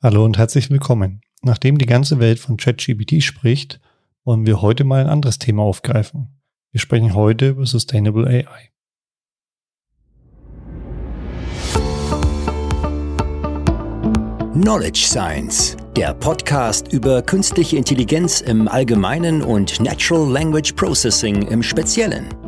Hallo und herzlich willkommen. Nachdem die ganze Welt von ChatGPT spricht, wollen wir heute mal ein anderes Thema aufgreifen. Wir sprechen heute über Sustainable AI. Knowledge Science, der Podcast über künstliche Intelligenz im Allgemeinen und Natural Language Processing im Speziellen.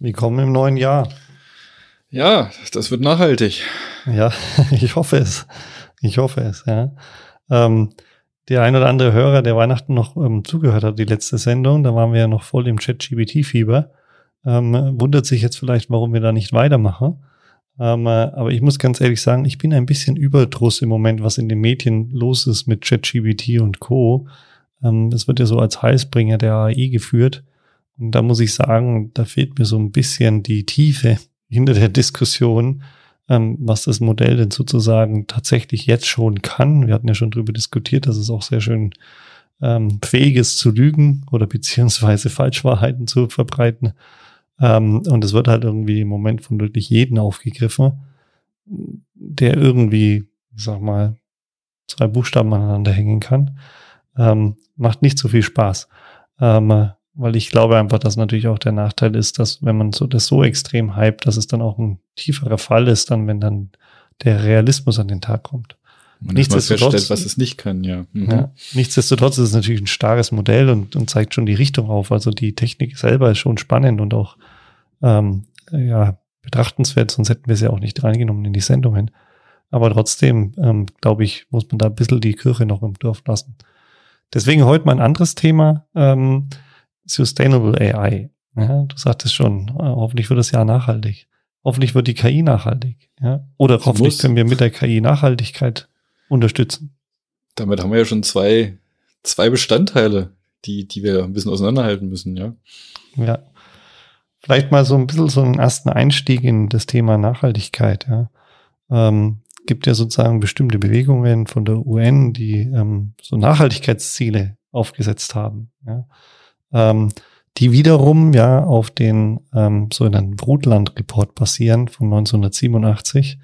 Willkommen im neuen Jahr. Ja, das wird nachhaltig. Ja, ich hoffe es. Ich hoffe es, ja. Ähm, der ein oder andere Hörer, der Weihnachten noch ähm, zugehört hat, die letzte Sendung, da waren wir ja noch voll im Chat-GBT-Fieber, ähm, wundert sich jetzt vielleicht, warum wir da nicht weitermachen. Ähm, äh, aber ich muss ganz ehrlich sagen, ich bin ein bisschen überdruss im Moment, was in den Medien los ist mit ChatGBT und Co. Ähm, das wird ja so als Heilsbringer der AI geführt. Und da muss ich sagen, da fehlt mir so ein bisschen die Tiefe hinter der Diskussion, ähm, was das Modell denn sozusagen tatsächlich jetzt schon kann. Wir hatten ja schon darüber diskutiert, dass es auch sehr schön ähm, fähig ist zu lügen oder beziehungsweise Falschwahrheiten zu verbreiten. Ähm, und es wird halt irgendwie im Moment von wirklich jeden aufgegriffen, der irgendwie, ich sag mal, zwei Buchstaben aneinander hängen kann. Ähm, macht nicht so viel Spaß. Ähm, weil ich glaube einfach, dass natürlich auch der Nachteil ist, dass wenn man so das so extrem hypt, dass es dann auch ein tieferer Fall ist, dann wenn dann der Realismus an den Tag kommt. Man nichtsdestotrotz, feststellt, was es nicht kann, ja. Mhm. ja. Nichtsdestotrotz ist es natürlich ein starkes Modell und, und zeigt schon die Richtung auf. Also die Technik selber ist schon spannend und auch ähm, ja, betrachtenswert, sonst hätten wir es ja auch nicht reingenommen in die Sendungen. Aber trotzdem, ähm, glaube ich, muss man da ein bisschen die Kirche noch im Dorf lassen. Deswegen heute mal ein anderes Thema. Ähm, Sustainable AI. Ja, du sagtest schon, äh, hoffentlich wird das Jahr nachhaltig. Hoffentlich wird die KI nachhaltig. Ja? Oder das hoffentlich muss. können wir mit der KI Nachhaltigkeit unterstützen. Damit haben wir ja schon zwei, zwei Bestandteile, die, die wir ein bisschen auseinanderhalten müssen, ja. Ja. Vielleicht mal so ein bisschen so einen ersten Einstieg in das Thema Nachhaltigkeit, ja. Ähm, gibt ja sozusagen bestimmte Bewegungen von der UN, die ähm, so Nachhaltigkeitsziele aufgesetzt haben. Ja ähm, die wiederum ja auf den ähm, sogenannten Brutland-Report basieren von 1987,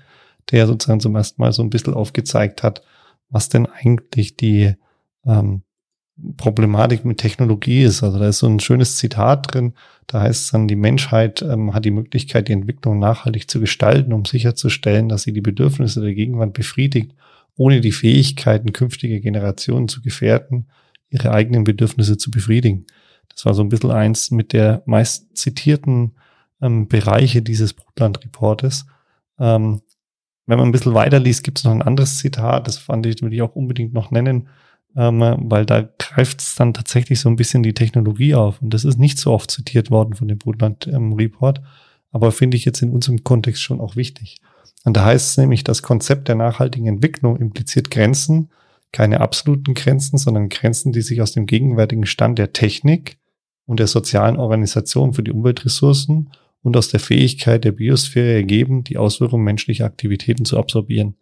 der sozusagen zum ersten Mal so ein bisschen aufgezeigt hat, was denn eigentlich die ähm, Problematik mit Technologie ist. Also da ist so ein schönes Zitat drin, da heißt es dann, die Menschheit ähm, hat die Möglichkeit, die Entwicklung nachhaltig zu gestalten, um sicherzustellen, dass sie die Bedürfnisse der Gegenwart befriedigt, ohne die Fähigkeiten künftiger Generationen zu gefährden, ihre eigenen Bedürfnisse zu befriedigen. Das war so ein bisschen eins mit der meist zitierten ähm, Bereiche dieses Brutland-Reportes. Ähm, wenn man ein bisschen weiterliest, gibt es noch ein anderes Zitat, das fand ich, will ich auch unbedingt noch nennen, ähm, weil da greift es dann tatsächlich so ein bisschen die Technologie auf. Und das ist nicht so oft zitiert worden von dem Brundtland-Report, aber finde ich jetzt in unserem Kontext schon auch wichtig. Und da heißt es nämlich, das Konzept der nachhaltigen Entwicklung impliziert Grenzen, keine absoluten Grenzen, sondern Grenzen, die sich aus dem gegenwärtigen Stand der Technik und der sozialen Organisation für die Umweltressourcen und aus der Fähigkeit der Biosphäre ergeben, die Auswirkungen menschlicher Aktivitäten zu absorbieren.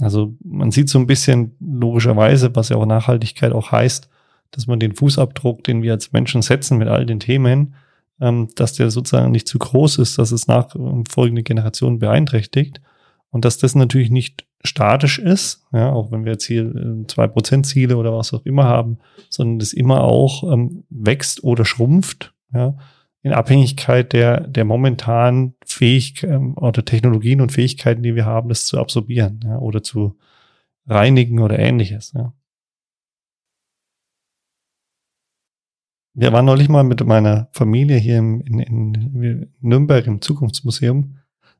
Also man sieht so ein bisschen logischerweise, was ja auch Nachhaltigkeit auch heißt, dass man den Fußabdruck, den wir als Menschen setzen mit all den Themen, ähm, dass der sozusagen nicht zu groß ist, dass es nach ähm, Generationen beeinträchtigt und dass das natürlich nicht statisch ist, ja, auch wenn wir jetzt hier äh, zwei Prozent Ziele oder was auch immer haben, sondern das immer auch ähm, wächst oder schrumpft, ja, in Abhängigkeit der, der momentanen Fähigkeiten ähm, oder Technologien und Fähigkeiten, die wir haben, das zu absorbieren, ja, oder zu reinigen oder ähnliches, ja. Wir waren neulich mal mit meiner Familie hier im, in, in Nürnberg im Zukunftsmuseum.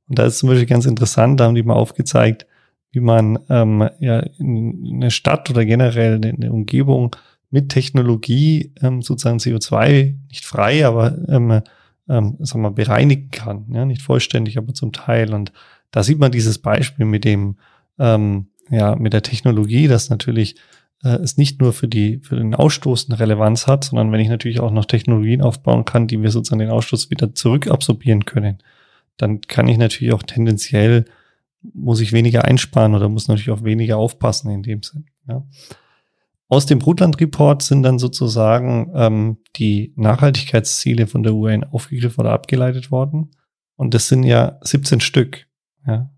Und da ist zum Beispiel ganz interessant, da haben die mal aufgezeigt, wie man ähm, ja in eine Stadt oder generell eine Umgebung mit Technologie ähm, sozusagen CO2 nicht frei, aber ähm, ähm, sagen wir, bereinigen kann. Ja? Nicht vollständig, aber zum Teil. Und da sieht man dieses Beispiel mit dem ähm, ja, mit der Technologie, dass natürlich äh, es nicht nur für die, für den Ausstoß eine Relevanz hat, sondern wenn ich natürlich auch noch Technologien aufbauen kann, die wir sozusagen den Ausstoß wieder zurückabsorbieren können, dann kann ich natürlich auch tendenziell, muss ich weniger einsparen oder muss natürlich auch weniger aufpassen in dem Sinn. Ja. Aus dem Brutland-Report sind dann sozusagen ähm, die Nachhaltigkeitsziele von der UN aufgegriffen oder abgeleitet worden. Und das sind ja 17 Stück. Ja.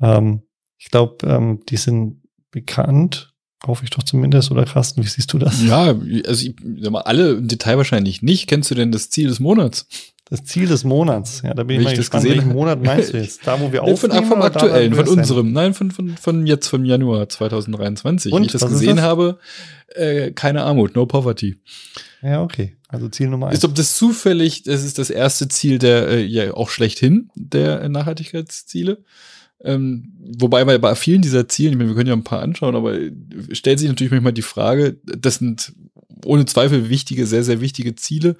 Ähm, ich glaube, ähm, die sind bekannt hoffe ich doch zumindest, oder Carsten, wie siehst du das? Ja, also ich sag mal, alle im Detail wahrscheinlich nicht. Kennst du denn das Ziel des Monats? Das Ziel des Monats, ja, da bin ich mal gespannt, welchen Monat meinst du jetzt? Da, wo wir aufnehmen? Von, vom aktuellen, von unserem, nein, von, von, von jetzt, vom Januar 2023. Und, wie ich das gesehen das? habe, äh, keine Armut, no poverty. Ja, okay. Also Ziel Nummer eins. Ist ob das zufällig, das ist das erste Ziel der, äh, ja, auch schlechthin der Nachhaltigkeitsziele. Ähm, wobei bei, bei vielen dieser Ziele, ich meine, wir können ja ein paar anschauen, aber stellt sich natürlich manchmal die Frage, das sind ohne Zweifel wichtige, sehr, sehr wichtige Ziele.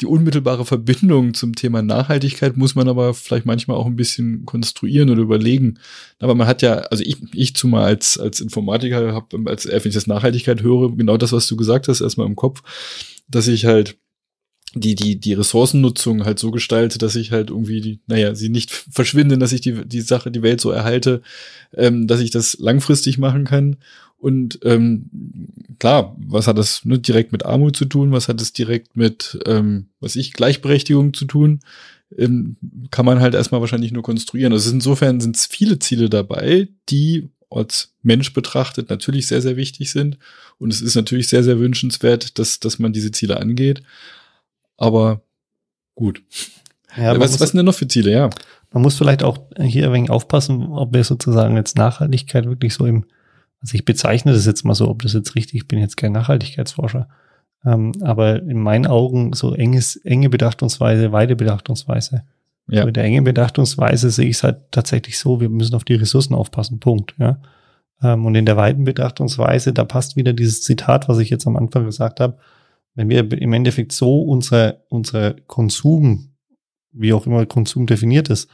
Die unmittelbare Verbindung zum Thema Nachhaltigkeit muss man aber vielleicht manchmal auch ein bisschen konstruieren oder überlegen. Aber man hat ja, also ich, ich zumal als, als Informatiker habe, als wenn ich das Nachhaltigkeit höre, genau das, was du gesagt hast, erstmal im Kopf, dass ich halt die, die, die Ressourcennutzung halt so gestalte, dass ich halt irgendwie, die, naja, sie nicht verschwinden, dass ich die, die Sache, die Welt so erhalte, ähm, dass ich das langfristig machen kann. Und ähm, klar, was hat das ne, direkt mit Armut zu tun? Was hat es direkt mit, ähm, was ich, Gleichberechtigung zu tun? Ähm, kann man halt erstmal wahrscheinlich nur konstruieren. Also insofern sind es viele Ziele dabei, die als Mensch betrachtet natürlich sehr, sehr wichtig sind. Und es ist natürlich sehr, sehr wünschenswert, dass, dass man diese Ziele angeht. Aber gut. Ja, was, muss, was sind denn noch für Ziele, ja? Man muss vielleicht auch hier ein wenig aufpassen, ob wir sozusagen jetzt Nachhaltigkeit wirklich so im, also ich bezeichne das jetzt mal so, ob das jetzt richtig, ich bin jetzt kein Nachhaltigkeitsforscher, ähm, aber in meinen Augen so enges, enge Bedachtungsweise, weite Bedachtungsweise. Ja. Mit der engen Bedachtungsweise sehe ich es halt tatsächlich so, wir müssen auf die Ressourcen aufpassen, Punkt, ja. Ähm, und in der weiten Betrachtungsweise, da passt wieder dieses Zitat, was ich jetzt am Anfang gesagt habe, wenn wir im Endeffekt so unsere, unsere Konsum, wie auch immer Konsum definiert ist,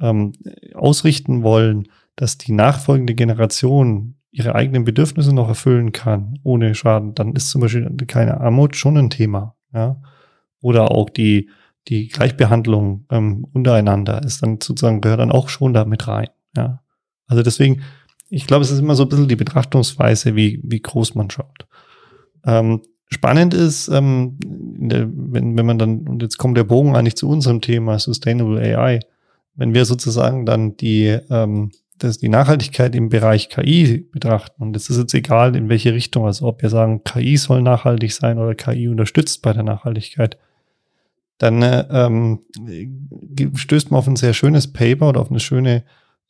ähm, ausrichten wollen, dass die nachfolgende Generation ihre eigenen Bedürfnisse noch erfüllen kann, ohne Schaden, dann ist zum Beispiel keine Armut schon ein Thema. Ja? Oder auch die, die Gleichbehandlung ähm, untereinander ist dann sozusagen, gehört dann auch schon damit rein. Ja? Also deswegen, ich glaube, es ist immer so ein bisschen die Betrachtungsweise, wie, wie groß man schaut. Ähm, Spannend ist, ähm, wenn, wenn man dann, und jetzt kommt der Bogen eigentlich zu unserem Thema Sustainable AI, wenn wir sozusagen dann die, ähm, das, die Nachhaltigkeit im Bereich KI betrachten, und es ist jetzt egal, in welche Richtung, also ob wir sagen, KI soll nachhaltig sein oder KI unterstützt bei der Nachhaltigkeit, dann äh, ähm, stößt man auf ein sehr schönes Paper oder auf eine schöne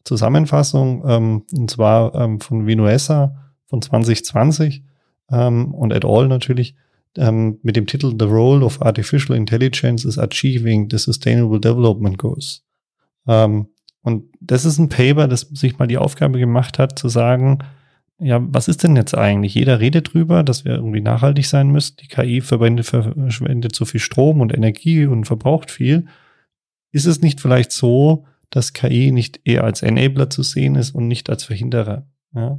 Zusammenfassung, ähm, und zwar ähm, von Vinuesa von 2020 ähm, und et al. natürlich ähm, mit dem Titel The Role of Artificial Intelligence is Achieving the Sustainable Development Goals. Ähm, und das ist ein Paper, das sich mal die Aufgabe gemacht hat, zu sagen, ja, was ist denn jetzt eigentlich? Jeder redet drüber, dass wir irgendwie nachhaltig sein müssen. Die KI verwendet, verschwendet so viel Strom und Energie und verbraucht viel. Ist es nicht vielleicht so, dass KI nicht eher als Enabler zu sehen ist und nicht als Verhinderer? Ja?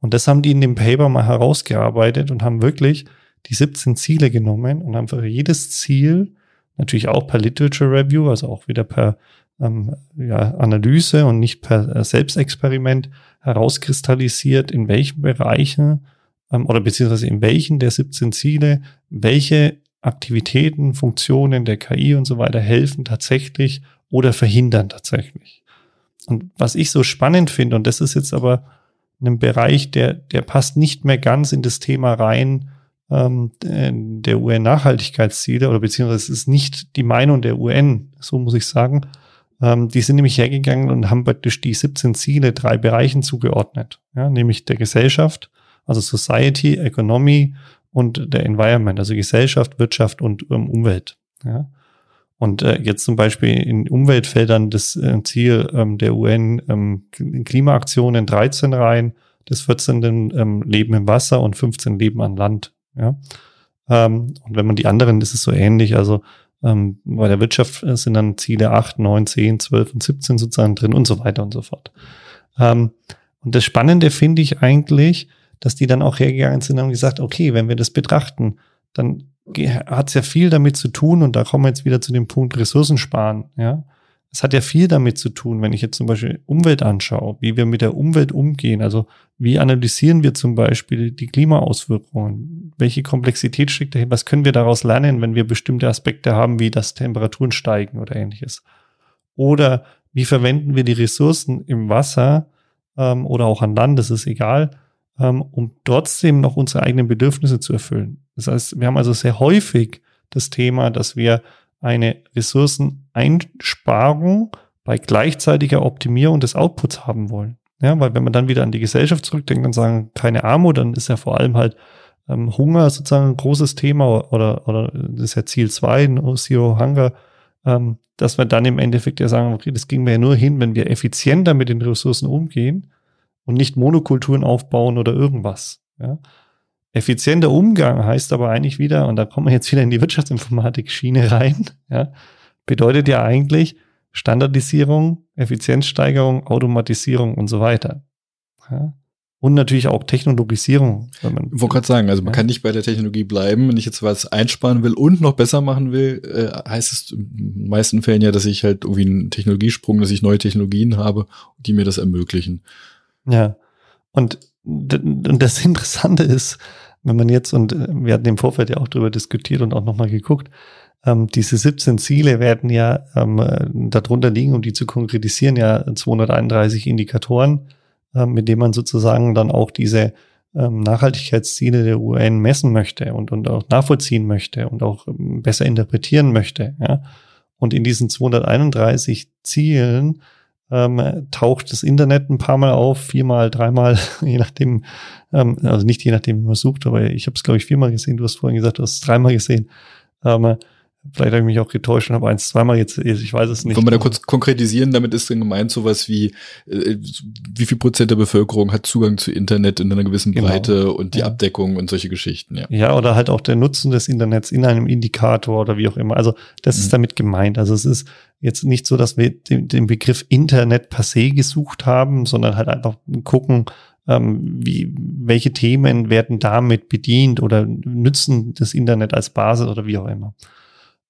Und das haben die in dem Paper mal herausgearbeitet und haben wirklich die 17 Ziele genommen und haben für jedes Ziel, natürlich auch per Literature Review, also auch wieder per ähm, ja, Analyse und nicht per äh, Selbstexperiment herauskristallisiert, in welchen Bereichen ähm, oder beziehungsweise in welchen der 17 Ziele welche Aktivitäten, Funktionen der KI und so weiter helfen tatsächlich oder verhindern tatsächlich. Und was ich so spannend finde, und das ist jetzt aber einem Bereich, der, der passt nicht mehr ganz in das Thema rein ähm, der UN-Nachhaltigkeitsziele oder beziehungsweise es ist nicht die Meinung der UN, so muss ich sagen. Ähm, die sind nämlich hergegangen und haben praktisch die 17 Ziele drei Bereichen zugeordnet, ja, nämlich der Gesellschaft, also Society, Economy und der Environment, also Gesellschaft, Wirtschaft und ähm, Umwelt. Ja. Und äh, jetzt zum Beispiel in Umweltfeldern das äh, Ziel ähm, der UN ähm, Klimaaktionen 13 rein, das 14. Ähm, Leben im Wasser und 15 Leben an Land. Ja? Ähm, und wenn man die anderen, das ist so ähnlich, also ähm, bei der Wirtschaft äh, sind dann Ziele 8, 9, 10, 12 und 17 sozusagen drin und so weiter und so fort. Ähm, Und das Spannende finde ich eigentlich, dass die dann auch hergegangen sind und haben gesagt, okay, wenn wir das betrachten, dann hat es ja viel damit zu tun, und da kommen wir jetzt wieder zu dem Punkt Ressourcen sparen, ja. Es hat ja viel damit zu tun, wenn ich jetzt zum Beispiel Umwelt anschaue, wie wir mit der Umwelt umgehen. Also wie analysieren wir zum Beispiel die Klimaauswirkungen? Welche Komplexität steckt dahin? Was können wir daraus lernen, wenn wir bestimmte Aspekte haben, wie das Temperaturen steigen oder ähnliches? Oder wie verwenden wir die Ressourcen im Wasser ähm, oder auch an Land, das ist egal, ähm, um trotzdem noch unsere eigenen Bedürfnisse zu erfüllen. Das heißt, wir haben also sehr häufig das Thema, dass wir eine Ressourceneinsparung bei gleichzeitiger Optimierung des Outputs haben wollen. Ja, weil wenn man dann wieder an die Gesellschaft zurückdenkt und sagen, keine Armut, dann ist ja vor allem halt ähm, Hunger sozusagen ein großes Thema oder, oder das ist ja Ziel 2, Zero Hunger, ähm, dass wir dann im Endeffekt ja sagen, okay, das ging mir ja nur hin, wenn wir effizienter mit den Ressourcen umgehen und nicht Monokulturen aufbauen oder irgendwas. Ja. Effizienter Umgang heißt aber eigentlich wieder, und da kommen wir jetzt wieder in die Wirtschaftsinformatik-Schiene rein, ja, bedeutet ja eigentlich Standardisierung, Effizienzsteigerung, Automatisierung und so weiter. Ja. Und natürlich auch Technologisierung. Wenn man, ich wollte gerade sagen, also man ja. kann nicht bei der Technologie bleiben. Wenn ich jetzt was einsparen will und noch besser machen will, äh, heißt es in den meisten Fällen ja, dass ich halt irgendwie einen Technologiesprung, dass ich neue Technologien habe, die mir das ermöglichen. Ja. Und, und das Interessante ist, wenn man jetzt, und äh, wir hatten im Vorfeld ja auch darüber diskutiert und auch nochmal geguckt, ähm, diese 17 Ziele werden ja ähm, äh, darunter liegen, um die zu konkretisieren, ja 231 Indikatoren, ähm, mit denen man sozusagen dann auch diese ähm, Nachhaltigkeitsziele der UN messen möchte und, und auch nachvollziehen möchte und auch ähm, besser interpretieren möchte. Ja? Und in diesen 231 Zielen ähm, taucht das Internet ein paar Mal auf, viermal, dreimal, je nachdem, ähm, also nicht je nachdem, wie man sucht, aber ich habe es, glaube ich, viermal gesehen. Du hast vorhin gesagt, du hast es dreimal gesehen. Ähm, Vielleicht habe ich mich auch getäuscht und habe eins, zweimal jetzt, ich weiß es nicht. Wollen wir da kurz konkretisieren, damit ist dann gemeint sowas wie, äh, wie viel Prozent der Bevölkerung hat Zugang zu Internet in einer gewissen genau. Breite und die ja. Abdeckung und solche Geschichten, ja. Ja, oder halt auch der Nutzen des Internets in einem Indikator oder wie auch immer. Also das mhm. ist damit gemeint. Also es ist jetzt nicht so, dass wir den, den Begriff Internet per se gesucht haben, sondern halt einfach gucken, ähm, wie, welche Themen werden damit bedient oder nützen das Internet als Basis oder wie auch immer.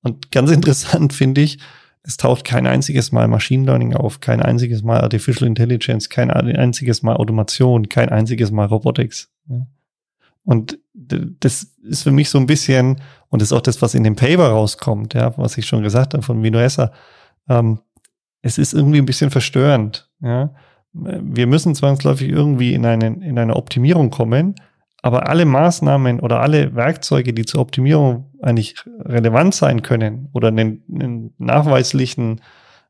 Und ganz interessant finde ich, es taucht kein einziges Mal Machine Learning auf, kein einziges Mal Artificial Intelligence, kein einziges Mal Automation, kein einziges Mal Robotics. Und das ist für mich so ein bisschen, und das ist auch das, was in dem Paper rauskommt, ja, was ich schon gesagt habe von Vinoessa, ähm, es ist irgendwie ein bisschen verstörend. Ja. Wir müssen zwangsläufig irgendwie in eine, in eine Optimierung kommen, aber alle Maßnahmen oder alle Werkzeuge, die zur Optimierung eigentlich relevant sein können oder einen, einen nachweislichen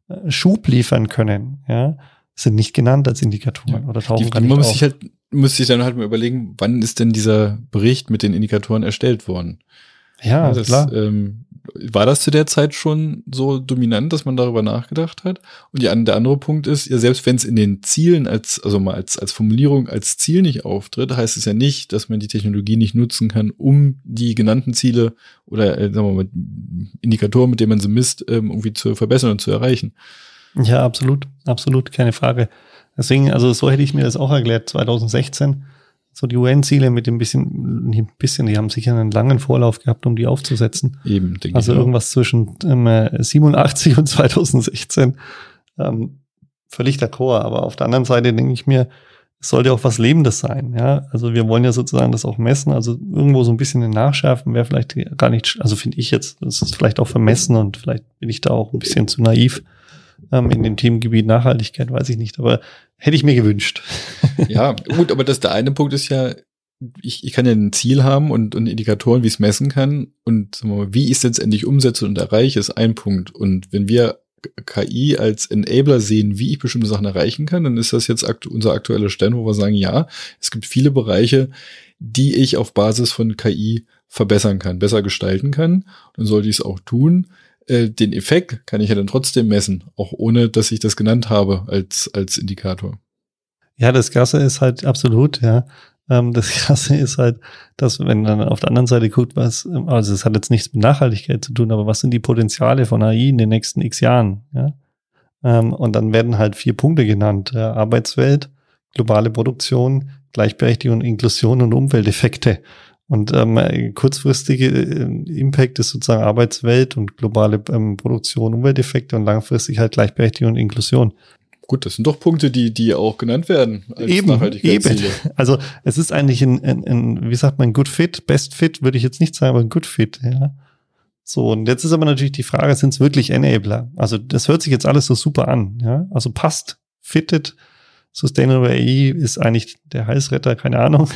äh, Schub liefern können, ja, sind nicht genannt als Indikatoren ja. oder tauchen die, gar nicht Man muss sich halt, muss sich dann halt mal überlegen, wann ist denn dieser Bericht mit den Indikatoren erstellt worden? Ja, ja das, klar. Ähm, war das zu der Zeit schon so dominant, dass man darüber nachgedacht hat? Und die, der andere Punkt ist, ja, selbst wenn es in den Zielen als, also mal als, als Formulierung, als Ziel nicht auftritt, heißt es ja nicht, dass man die Technologie nicht nutzen kann, um die genannten Ziele oder, äh, sagen wir mal, Indikatoren, mit denen man sie misst, ähm, irgendwie zu verbessern und zu erreichen. Ja, absolut, absolut, keine Frage. Deswegen, also so hätte ich mir das auch erklärt, 2016 so die UN-Ziele mit dem bisschen, ein bisschen, die haben sicher einen langen Vorlauf gehabt, um die aufzusetzen. Eben, denke also ich. Also irgendwas zwischen ähm, 87 und 2016. Ähm, völlig d'accord. Aber auf der anderen Seite denke ich mir, es sollte auch was Lebendes sein. Ja, also wir wollen ja sozusagen das auch messen. Also irgendwo so ein bisschen Nachschärfen wäre vielleicht gar nicht, also finde ich jetzt, das ist vielleicht auch vermessen und vielleicht bin ich da auch ein bisschen zu naiv ähm, in dem Themengebiet Nachhaltigkeit, weiß ich nicht. Aber Hätte ich mir gewünscht. ja, gut, aber das der eine Punkt ist ja, ich, ich kann ja ein Ziel haben und, und Indikatoren, wie ich es messen kann. Und mal, wie ich es letztendlich umsetze und erreiche, ist ein Punkt. Und wenn wir KI als Enabler sehen, wie ich bestimmte Sachen erreichen kann, dann ist das jetzt akt unser aktueller Stand, wo wir sagen, ja, es gibt viele Bereiche, die ich auf Basis von KI verbessern kann, besser gestalten kann. Dann sollte ich es auch tun. Äh, den Effekt kann ich ja dann trotzdem messen, auch ohne, dass ich das genannt habe als, als Indikator. Ja, das Krasse ist halt absolut, ja. Ähm, das Krasse ist halt, dass wenn dann auf der anderen Seite guckt, was, also es hat jetzt nichts mit Nachhaltigkeit zu tun, aber was sind die Potenziale von AI in den nächsten x Jahren, ja? Ähm, und dann werden halt vier Punkte genannt, ja, Arbeitswelt, globale Produktion, Gleichberechtigung, Inklusion und Umwelteffekte. Und ähm, kurzfristige äh, Impact ist sozusagen Arbeitswelt und globale ähm, Produktion, Umwelteffekte und langfristig halt Gleichberechtigung und Inklusion. Gut, das sind doch Punkte, die, die auch genannt werden als eben, eben. Also es ist eigentlich ein, ein, ein, wie sagt man, Good Fit, Best Fit würde ich jetzt nicht sagen, aber ein Good Fit, ja. So, und jetzt ist aber natürlich die Frage, sind es wirklich Enabler? Also das hört sich jetzt alles so super an, ja. Also passt, fitted, Sustainable AI ist eigentlich der Heißretter, keine Ahnung.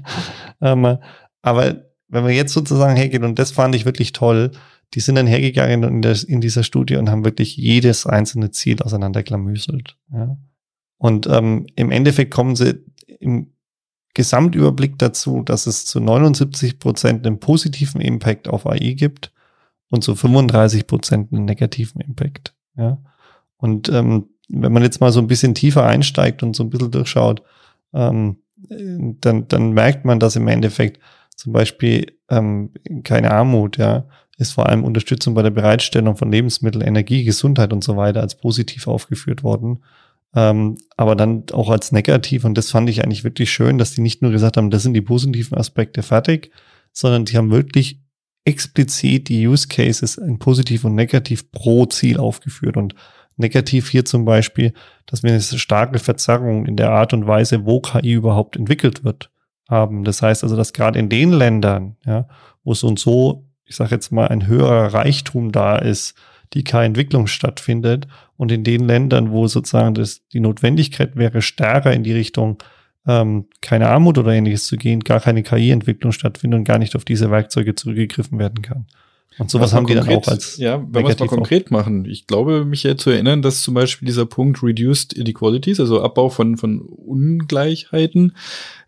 ähm, aber wenn wir jetzt sozusagen hergehen, und das fand ich wirklich toll, die sind dann hergegangen in, der, in dieser Studie und haben wirklich jedes einzelne Ziel auseinanderklamüselt. Ja. Und ähm, im Endeffekt kommen sie im Gesamtüberblick dazu, dass es zu 79 Prozent einen positiven Impact auf AI gibt und zu 35 Prozent einen negativen Impact. Ja. Und ähm, wenn man jetzt mal so ein bisschen tiefer einsteigt und so ein bisschen durchschaut, ähm, dann, dann merkt man, dass im Endeffekt zum Beispiel ähm, keine Armut, ja, ist vor allem Unterstützung bei der Bereitstellung von Lebensmitteln, Energie, Gesundheit und so weiter als positiv aufgeführt worden. Ähm, aber dann auch als negativ. Und das fand ich eigentlich wirklich schön, dass die nicht nur gesagt haben, das sind die positiven Aspekte fertig, sondern die haben wirklich explizit die Use Cases in positiv und negativ pro Ziel aufgeführt. Und negativ hier zum Beispiel, dass wir eine starke Verzerrung in der Art und Weise, wo KI überhaupt entwickelt wird, haben. Das heißt also, dass gerade in den Ländern, ja, wo so und so ich sage jetzt mal, ein höherer Reichtum da ist, die keine Entwicklung stattfindet. Und in den Ländern, wo sozusagen das, die Notwendigkeit wäre, stärker in die Richtung ähm, keine Armut oder ähnliches zu gehen, gar keine KI-Entwicklung stattfindet und gar nicht auf diese Werkzeuge zurückgegriffen werden kann. Und sowas haben die dann auch als. Ja, wenn wir es mal konkret machen. Ich glaube, mich ja zu erinnern, dass zum Beispiel dieser Punkt Reduced Inequalities, also Abbau von, von Ungleichheiten,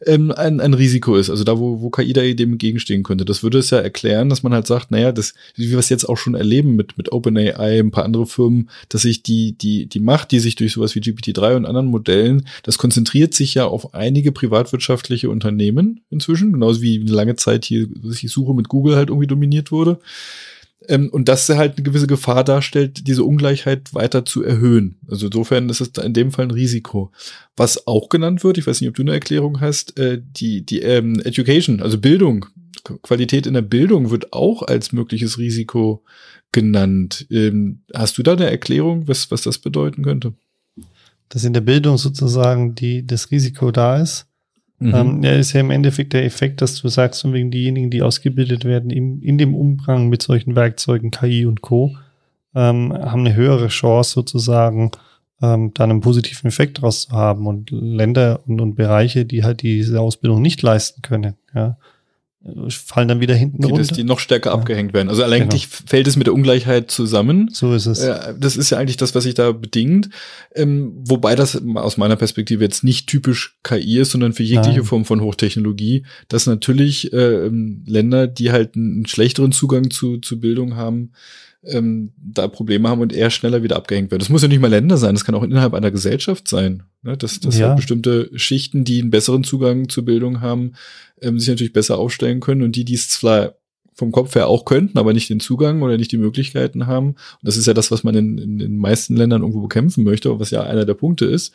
ähm, ein, ein Risiko ist. Also da, wo, wo KI da dem entgegenstehen könnte. Das würde es ja erklären, dass man halt sagt, naja, das, wie wir es jetzt auch schon erleben mit, mit OpenAI, ein paar andere Firmen, dass sich die, die, die Macht, die sich durch sowas wie GPT-3 und anderen Modellen, das konzentriert sich ja auf einige privatwirtschaftliche Unternehmen inzwischen, genauso wie lange Zeit hier die Suche mit Google halt irgendwie dominiert wurde. Ähm, und dass er halt eine gewisse Gefahr darstellt, diese Ungleichheit weiter zu erhöhen. Also insofern ist es in dem Fall ein Risiko. Was auch genannt wird, ich weiß nicht, ob du eine Erklärung hast, äh, die, die ähm, Education, also Bildung, Qualität in der Bildung wird auch als mögliches Risiko genannt. Ähm, hast du da eine Erklärung, was, was das bedeuten könnte? Dass in der Bildung sozusagen die, das Risiko da ist, Mhm. Ähm, ja, ist ja im Endeffekt der Effekt, dass du sagst, von wegen diejenigen, die ausgebildet werden im, in dem Umgang mit solchen Werkzeugen, KI und Co., ähm, haben eine höhere Chance sozusagen, ähm, dann einen positiven Effekt daraus zu haben. Und Länder und, und Bereiche, die halt diese Ausbildung nicht leisten können, ja, fallen dann wieder hinten die, runter. Die noch stärker ja. abgehängt werden. Also eigentlich genau. fällt es mit der Ungleichheit zusammen. So ist es. Das ist ja eigentlich das, was sich da bedingt. Ähm, wobei das aus meiner Perspektive jetzt nicht typisch KI ist, sondern für jegliche Nein. Form von Hochtechnologie, dass natürlich äh, Länder, die halt einen schlechteren Zugang zu, zu Bildung haben, ähm, da Probleme haben und eher schneller wieder abgehängt werden. Das muss ja nicht mal Länder sein, das kann auch innerhalb einer Gesellschaft sein. Ne? Dass, dass ja. halt bestimmte Schichten, die einen besseren Zugang zur Bildung haben, ähm, sich natürlich besser aufstellen können und die, die es zwar vom Kopf her auch könnten, aber nicht den Zugang oder nicht die Möglichkeiten haben. Und das ist ja das, was man in, in den meisten Ländern irgendwo bekämpfen möchte, was ja einer der Punkte ist,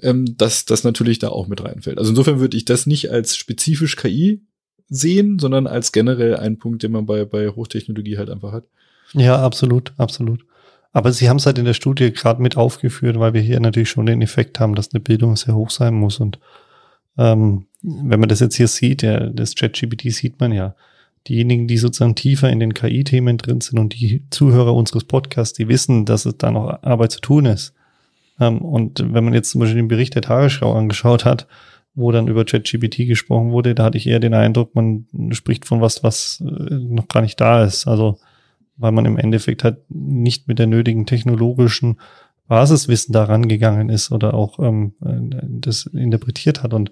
ähm, dass das natürlich da auch mit reinfällt. Also insofern würde ich das nicht als spezifisch KI sehen, sondern als generell einen Punkt, den man bei, bei Hochtechnologie halt einfach hat. Ja, absolut, absolut. Aber sie haben es halt in der Studie gerade mit aufgeführt, weil wir hier natürlich schon den Effekt haben, dass eine Bildung sehr hoch sein muss. Und ähm, wenn man das jetzt hier sieht, ja, das ChatGPT sieht man ja, diejenigen, die sozusagen tiefer in den KI-Themen drin sind und die Zuhörer unseres Podcasts, die wissen, dass es da noch Arbeit zu tun ist. Ähm, und wenn man jetzt zum Beispiel den Bericht der Tagesschau angeschaut hat, wo dann über ChatGPT gesprochen wurde, da hatte ich eher den Eindruck, man spricht von was, was äh, noch gar nicht da ist. Also weil man im Endeffekt halt nicht mit der nötigen technologischen Basiswissen daran gegangen ist oder auch ähm, das interpretiert hat. Und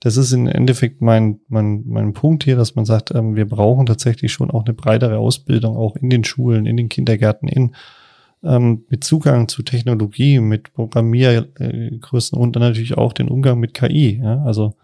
das ist im Endeffekt mein, mein, mein Punkt hier, dass man sagt, ähm, wir brauchen tatsächlich schon auch eine breitere Ausbildung, auch in den Schulen, in den Kindergärten, in ähm, mit Zugang zu Technologie, mit Programmiergrößen und dann natürlich auch den Umgang mit KI. Ja? Also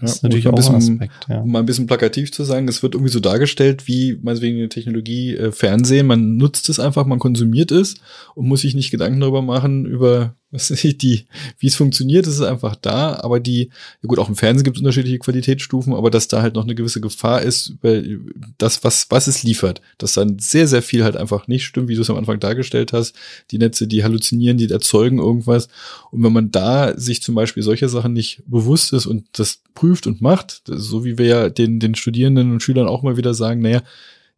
das ja, ist natürlich auch bisschen, ein Aspekt, ja. Um mal ein bisschen plakativ zu sagen, es wird irgendwie so dargestellt, wie meinetwegen eine Technologie äh, Fernsehen, man nutzt es einfach, man konsumiert es und muss sich nicht Gedanken darüber machen, über die, wie es funktioniert, ist es einfach da, aber die, ja gut, auch im Fernsehen gibt es unterschiedliche Qualitätsstufen, aber dass da halt noch eine gewisse Gefahr ist, weil das, was, was es liefert, dass dann sehr, sehr viel halt einfach nicht stimmt, wie du es am Anfang dargestellt hast. Die Netze, die halluzinieren, die erzeugen irgendwas. Und wenn man da sich zum Beispiel solcher Sachen nicht bewusst ist und das prüft und macht, so wie wir ja den, den Studierenden und Schülern auch mal wieder sagen, naja,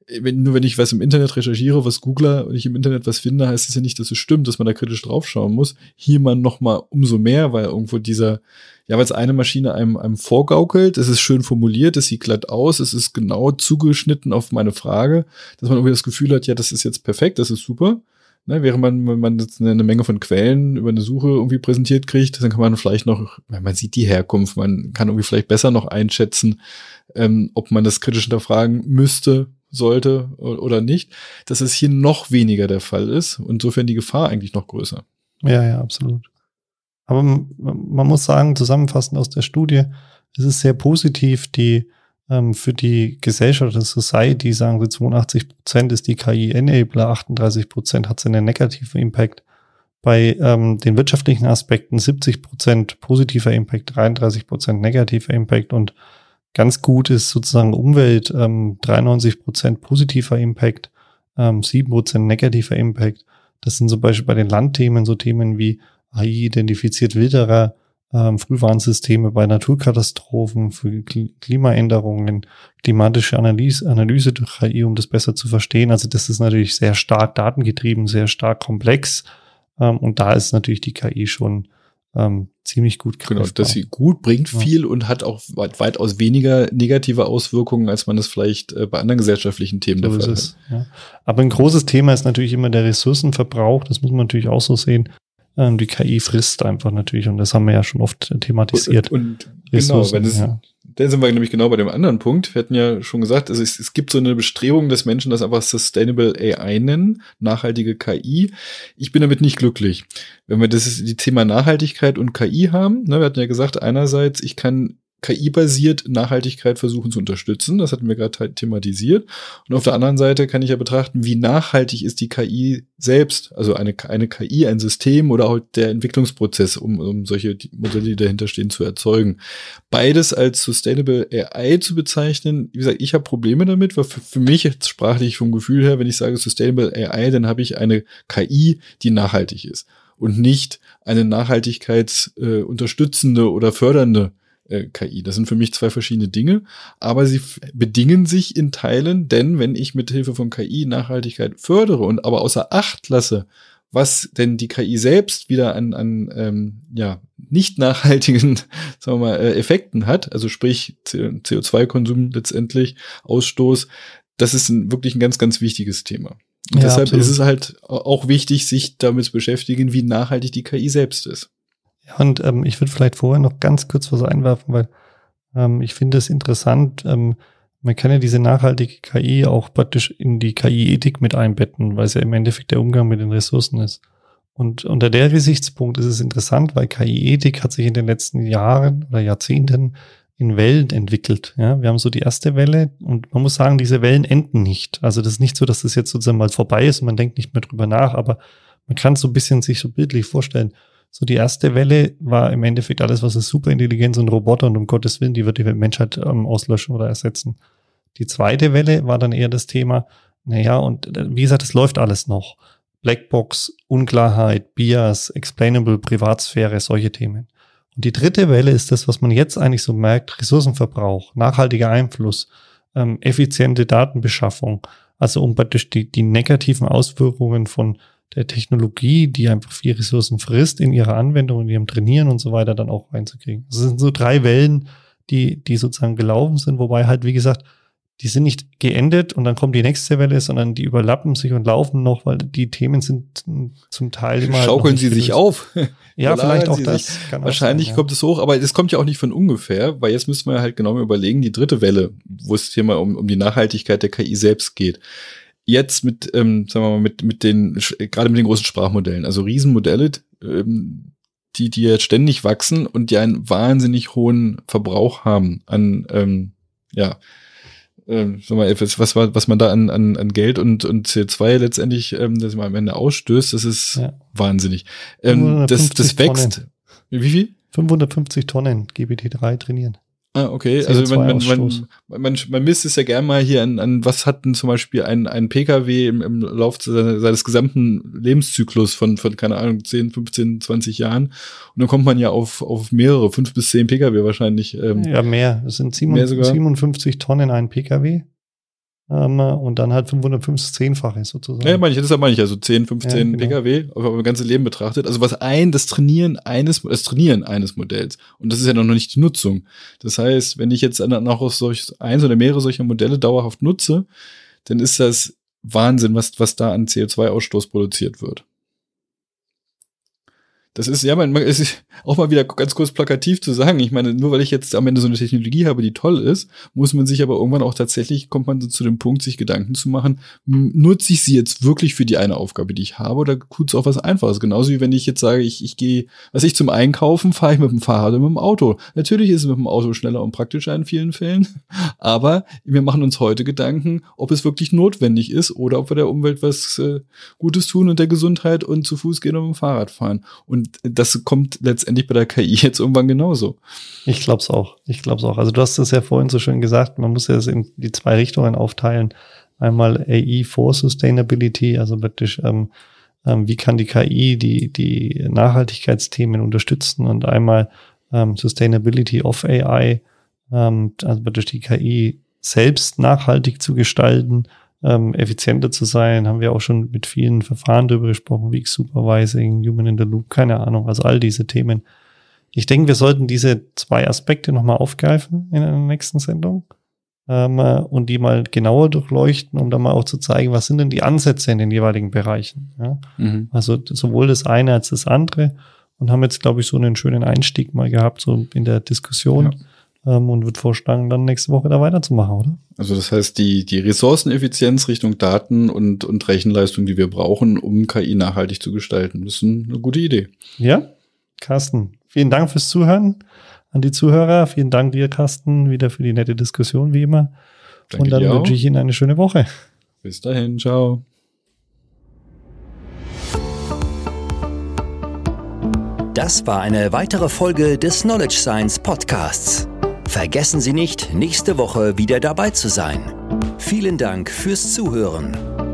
wenn, nur wenn ich was im Internet recherchiere, was Googler und ich im Internet was finde, heißt es ja nicht, dass es stimmt, dass man da kritisch draufschauen muss. Hier man noch mal umso mehr, weil irgendwo dieser, ja, weil es eine Maschine einem, einem vorgaukelt, es ist schön formuliert, es sieht glatt aus, es ist genau zugeschnitten auf meine Frage, dass man irgendwie das Gefühl hat, ja, das ist jetzt perfekt, das ist super. Ne, während man, wenn man jetzt eine Menge von Quellen über eine Suche irgendwie präsentiert kriegt, dann kann man vielleicht noch, man sieht die Herkunft, man kann irgendwie vielleicht besser noch einschätzen, ähm, ob man das kritisch hinterfragen müsste, sollte oder nicht, dass es hier noch weniger der Fall ist und insofern die Gefahr eigentlich noch größer. Ja, ja, absolut. Aber man muss sagen, zusammenfassend aus der Studie, es ist sehr positiv, die ähm, für die Gesellschaft, das Society, sagen sie 82 Prozent ist die KI-Enabler, 38 Prozent hat sie einen negativen Impact. Bei ähm, den wirtschaftlichen Aspekten 70 Prozent positiver Impact, 33 Prozent negativer Impact und Ganz gut ist sozusagen Umwelt, ähm, 93 Prozent positiver Impact, ähm, 7 Prozent negativer Impact. Das sind zum Beispiel bei den Landthemen so Themen wie AI identifiziert Wilderer, ähm, Frühwarnsysteme bei Naturkatastrophen, für Klimaänderungen, klimatische Analyse, Analyse durch KI, um das besser zu verstehen. Also das ist natürlich sehr stark datengetrieben, sehr stark komplex. Ähm, und da ist natürlich die KI schon ähm, ziemlich gut greifbar. Genau, dass sie gut bringt ja. viel und hat auch weit, weitaus weniger negative Auswirkungen, als man es vielleicht äh, bei anderen gesellschaftlichen Themen so der Fall hat. Ja. Aber ein großes Thema ist natürlich immer der Ressourcenverbrauch. Das muss man natürlich auch so sehen. Ähm, die KI frisst einfach natürlich und das haben wir ja schon oft thematisiert. Und, und genau, wenn es, ja. Dann sind wir nämlich genau bei dem anderen Punkt. Wir hatten ja schon gesagt, also es, es gibt so eine Bestrebung des Menschen, das einfach Sustainable AI nennen, nachhaltige KI. Ich bin damit nicht glücklich. Wenn wir das die Thema Nachhaltigkeit und KI haben, ne, wir hatten ja gesagt, einerseits, ich kann KI-basiert Nachhaltigkeit versuchen zu unterstützen. Das hatten wir gerade thematisiert. Und auf der anderen Seite kann ich ja betrachten, wie nachhaltig ist die KI selbst, also eine, eine KI, ein System oder auch der Entwicklungsprozess, um, um solche Modelle, die dahinter stehen, zu erzeugen. Beides als Sustainable AI zu bezeichnen, wie gesagt, ich habe Probleme damit, weil für, für mich jetzt sprachlich vom Gefühl her, wenn ich sage Sustainable AI, dann habe ich eine KI, die nachhaltig ist und nicht eine nachhaltigkeitsunterstützende äh, oder fördernde äh, KI. Das sind für mich zwei verschiedene Dinge, aber sie bedingen sich in Teilen, denn wenn ich mit Hilfe von KI Nachhaltigkeit fördere und aber außer Acht lasse, was denn die KI selbst wieder an, an ähm, ja, nicht nachhaltigen sagen wir mal, äh, Effekten hat, also sprich CO2-Konsum letztendlich, Ausstoß, das ist ein, wirklich ein ganz, ganz wichtiges Thema. Und ja, deshalb absolut. ist es halt auch wichtig, sich damit zu beschäftigen, wie nachhaltig die KI selbst ist. Ja, und ähm, ich würde vielleicht vorher noch ganz kurz was einwerfen, weil ähm, ich finde es interessant, ähm, man kann ja diese nachhaltige KI auch praktisch in die KI-Ethik mit einbetten, weil es ja im Endeffekt der Umgang mit den Ressourcen ist. Und unter der Gesichtspunkt ist es interessant, weil KI-Ethik hat sich in den letzten Jahren oder Jahrzehnten in Wellen entwickelt. Ja, wir haben so die erste Welle und man muss sagen, diese Wellen enden nicht. Also das ist nicht so, dass das jetzt sozusagen mal vorbei ist und man denkt nicht mehr drüber nach, aber man kann so ein bisschen sich so bildlich vorstellen. So die erste Welle war im Endeffekt alles, was ist Superintelligenz und Roboter und um Gottes Willen, die wird die Menschheit ähm, auslöschen oder ersetzen. Die zweite Welle war dann eher das Thema, naja, und äh, wie gesagt, es läuft alles noch. Blackbox, Unklarheit, Bias, Explainable, Privatsphäre, solche Themen. Und die dritte Welle ist das, was man jetzt eigentlich so merkt, Ressourcenverbrauch, nachhaltiger Einfluss, ähm, effiziente Datenbeschaffung, also um praktisch die, die negativen Auswirkungen von der Technologie, die einfach viel Ressourcen frisst, in ihrer Anwendung, in ihrem Trainieren und so weiter dann auch reinzukriegen. Das sind so drei Wellen, die, die sozusagen gelaufen sind, wobei halt, wie gesagt, die sind nicht geendet und dann kommt die nächste Welle, sondern die überlappen sich und laufen noch, weil die Themen sind zum Teil immer. Schaukeln sie sich auf. ja, vielleicht auch das. Wahrscheinlich sein, ja. kommt es hoch, aber das kommt ja auch nicht von ungefähr, weil jetzt müssen wir halt genau überlegen, die dritte Welle, wo es hier mal um, um die Nachhaltigkeit der KI selbst geht jetzt mit, ähm, sagen wir mal, mit, mit den, gerade mit den großen Sprachmodellen, also Riesenmodelle, ähm, die, die jetzt ständig wachsen und die einen wahnsinnig hohen Verbrauch haben an, ähm, ja, ähm, sag mal, was, was, was man da an, an, an Geld und, und CO2 letztendlich ähm, das mal am Ende ausstößt, das ist ja. wahnsinnig. Ähm, das, das wächst. Tonnen. Wie viel? 550 Tonnen GBT3 trainieren. Ah, okay. Also man, man, man, man, man misst es ja gern mal hier an, an was hat denn zum Beispiel ein, ein Pkw im, im Lauf seines gesamten Lebenszyklus von, von, keine Ahnung, 10, 15, 20 Jahren. Und dann kommt man ja auf, auf mehrere, fünf bis zehn Pkw wahrscheinlich. Ähm, ja, mehr. Es sind 57, 57 Tonnen ein Pkw. Ähm, und dann halt 515-fache sozusagen. Ja, meine ich, das meine ich, also 10, 15 ja, genau. Pkw, auf mein ganzes Leben betrachtet. Also was ein, das Trainieren eines, das Trainieren eines Modells. Und das ist ja noch nicht die Nutzung. Das heißt, wenn ich jetzt noch solch, eins oder mehrere solcher Modelle dauerhaft nutze, dann ist das Wahnsinn, was, was da an CO2-Ausstoß produziert wird. Das ist, ja, man, man, ist auch mal wieder ganz kurz plakativ zu sagen. Ich meine, nur weil ich jetzt am Ende so eine Technologie habe, die toll ist, muss man sich aber irgendwann auch tatsächlich, kommt man so zu dem Punkt, sich Gedanken zu machen, nutze ich sie jetzt wirklich für die eine Aufgabe, die ich habe, oder tut es auch was Einfaches? Genauso wie wenn ich jetzt sage, ich, ich gehe, was ich zum Einkaufen, fahre ich mit dem Fahrrad oder mit dem Auto. Natürlich ist es mit dem Auto schneller und praktischer in vielen Fällen, aber wir machen uns heute Gedanken, ob es wirklich notwendig ist oder ob wir der Umwelt was äh, Gutes tun und der Gesundheit und zu Fuß gehen und mit dem Fahrrad fahren. Und das kommt letztendlich bei der KI jetzt irgendwann genauso. Ich glaube es auch. Ich glaube es auch. Also du hast es ja vorhin so schön gesagt, man muss ja es in die zwei Richtungen aufteilen. Einmal AI for Sustainability, also praktisch, ähm, ähm, wie kann die KI die, die Nachhaltigkeitsthemen unterstützen und einmal ähm, Sustainability of AI, ähm, also praktisch die KI selbst nachhaltig zu gestalten ähm, effizienter zu sein. Haben wir auch schon mit vielen Verfahren darüber gesprochen, Weak Supervising, Human in the Loop, keine Ahnung, also all diese Themen. Ich denke, wir sollten diese zwei Aspekte nochmal aufgreifen in der nächsten Sendung ähm, und die mal genauer durchleuchten, um dann mal auch zu zeigen, was sind denn die Ansätze in den jeweiligen Bereichen. Ja? Mhm. Also sowohl das eine als das andere und haben jetzt, glaube ich, so einen schönen Einstieg mal gehabt, so in der Diskussion. Ja ähm, und würde vorschlagen, dann nächste Woche da weiterzumachen, oder? Also das heißt, die, die Ressourceneffizienz Richtung Daten und, und Rechenleistung, die wir brauchen, um KI nachhaltig zu gestalten, das ist eine gute Idee. Ja, Carsten, vielen Dank fürs Zuhören an die Zuhörer. Vielen Dank dir, Carsten, wieder für die nette Diskussion, wie immer. Danke und dann wünsche ich Ihnen eine schöne Woche. Bis dahin, ciao. Das war eine weitere Folge des Knowledge Science Podcasts. Vergessen Sie nicht, nächste Woche wieder dabei zu sein. Vielen Dank fürs Zuhören.